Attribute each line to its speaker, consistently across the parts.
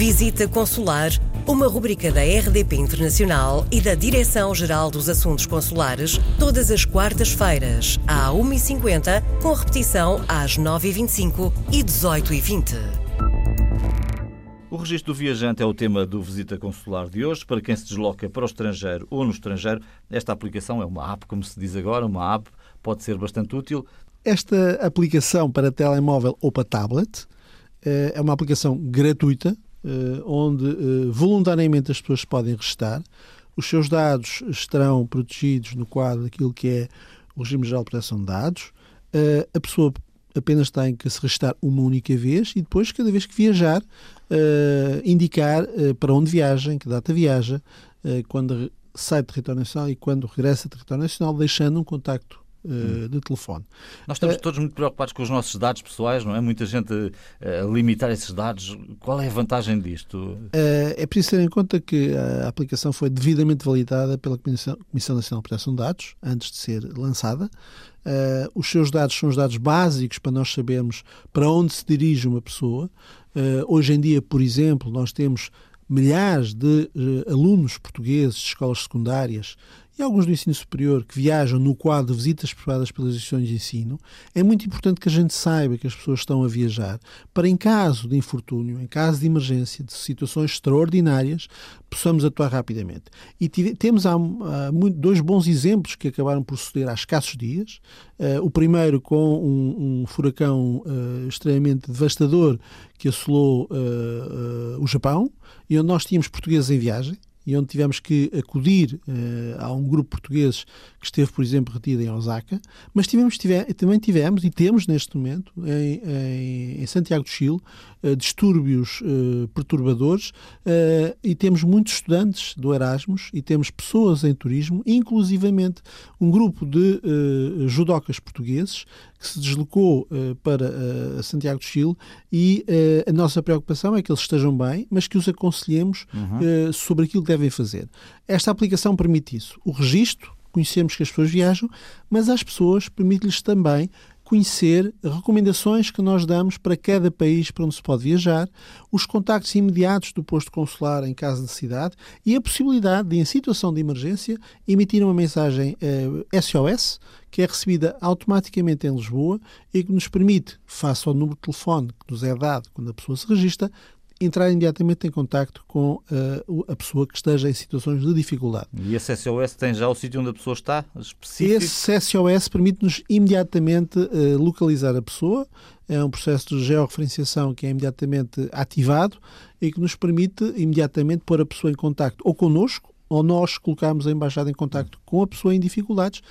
Speaker 1: Visita Consular, uma rubrica da RDP Internacional e da Direção-Geral dos Assuntos Consulares, todas as quartas-feiras, à 1h50, com repetição às 9h25 e 18h20.
Speaker 2: O registro do viajante é o tema do Visita Consular de hoje. Para quem se desloca para o estrangeiro ou no estrangeiro, esta aplicação é uma app, como se diz agora, uma app, pode ser bastante útil.
Speaker 3: Esta aplicação para telemóvel ou para tablet eh, é uma aplicação gratuita, onde eh, voluntariamente as pessoas podem restar. Os seus dados estarão protegidos no quadro daquilo que é o regime geral de proteção de dados. A pessoa apenas tem que se restar uma única vez e depois, cada vez que viajar, indicar para onde viaja, em que data viaja, quando sai do território nacional e quando regressa ao território nacional, deixando um contacto uh, de telefone.
Speaker 2: Nós estamos uh, todos muito preocupados com os nossos dados pessoais, não é? Muita gente a limitar esses dados. Qual é a vantagem disto?
Speaker 3: Eh, é preciso ter em conta que a aplicação foi devidamente validada pela Comissão, Comissão Nacional de Proteção de Dados antes de ser lançada. Uh, os seus dados são os dados básicos para nós sabermos para onde se dirige uma pessoa. Uh, hoje em dia, por exemplo, nós temos milhares de uh, alunos portugueses de escolas secundárias e alguns do ensino superior que viajam no quadro de visitas preparadas pelas instituições de ensino, é muito importante que a gente saiba que as pessoas estão a viajar para, em caso de infortúnio, em caso de emergência, de situações extraordinárias, possamos atuar rapidamente. E temos há, há dois bons exemplos que acabaram por suceder há escassos dias. Uh, o primeiro com um, um furacão uh, extremamente devastador que assolou uh, o Japão, e onde nós tínhamos portugueses em viagem, e onde tivemos que acudir uh, a um grupo português que esteve, por exemplo, retido em Osaka, mas tivemos, tive, também tivemos e temos neste momento em, em, em Santiago do Chile uh, distúrbios uh, perturbadores e temos muitos estudantes do Erasmus e temos pessoas em turismo, inclusivamente um grupo de judocas portugueses que se deslocou uh, para uh, Santiago do Chile e uh, a nossa preocupação é que eles estejam bem, mas que os aconselhemos uhum. sobre aquilo que devem fazer. Esta aplicação permite isso. O registro, conhecemos que as pessoas viajam, mas às pessoas permite-lhes também conhecer recomendações que nós damos para cada país para onde se pode viajar, os contactos imediatos do posto consular em caso de necessidade e a possibilidade de, em situação de emergência, emitir uma mensagem eh, SOS que é recebida automaticamente em Lisboa e que nos permite, face ao número de telefone que nos é dado quando a pessoa se registra, entrar imediatamente em contacto com uh, a pessoa que esteja em situações de dificuldade.
Speaker 2: E esse SOS tem já o sítio onde a pessoa está? Específico?
Speaker 3: Esse SOS permite-nos imediatamente uh, localizar a pessoa. É um processo de georreferenciação que é imediatamente ativado e que nos permite imediatamente pôr a pessoa em contacto ou connosco ou nós colocarmos a embaixada em contacto com a pessoa em dificuldades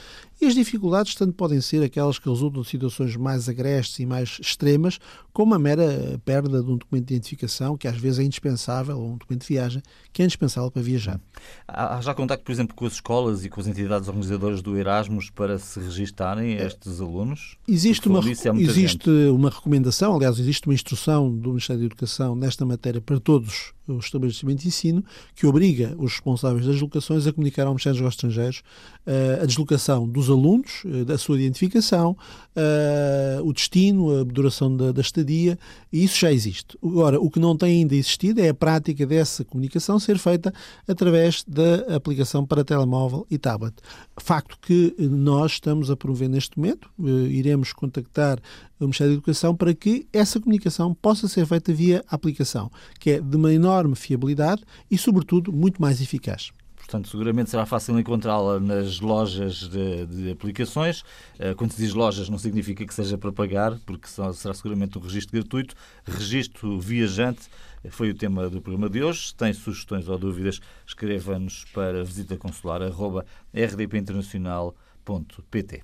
Speaker 3: e as dificuldades tanto podem ser aquelas que resultam de situações mais agrestes e mais extremas, como a mera perda de um documento de identificação, que às vezes é indispensável, ou um documento de viagem, que é indispensável para viajar.
Speaker 2: Há já contacto, por exemplo, com as escolas e com as entidades organizadoras do Erasmus para se registarem estes alunos?
Speaker 3: Existe, uma, existe uma recomendação, aliás, existe uma instrução do Ministério da Educação nesta matéria para todos os estabelecimentos de ensino, que obriga os responsáveis das locações a comunicar ao Ministério dos Estrangeiros uh, a deslocação dos alunos, uh, da sua identificação, uh, o destino, a duração da, da, estadia, e isso já existe. Agora, o que não tem ainda existido é a prática dessa comunicação ser feita através da aplicação para telemóvel e tablet. Facto que nós estamos a promover neste momento, iremos contactar o Ministério da Educação para que essa comunicação possa ser feita via aplicação, que é de uma enorme fiabilidade e, sobretudo, muito mais eficaz.
Speaker 2: Portanto, seguramente será fácil encontrá-la nas lojas de, de, aplicações. Eh, quando se diz lojas, não significa que seja para pagar, porque será seguramente um registro gratuito. Registro viajante foi o tema do programa de hoje. Se tem sugestões ou dúvidas, escreva-nos para visitaconsular.rdpinternacional.pt.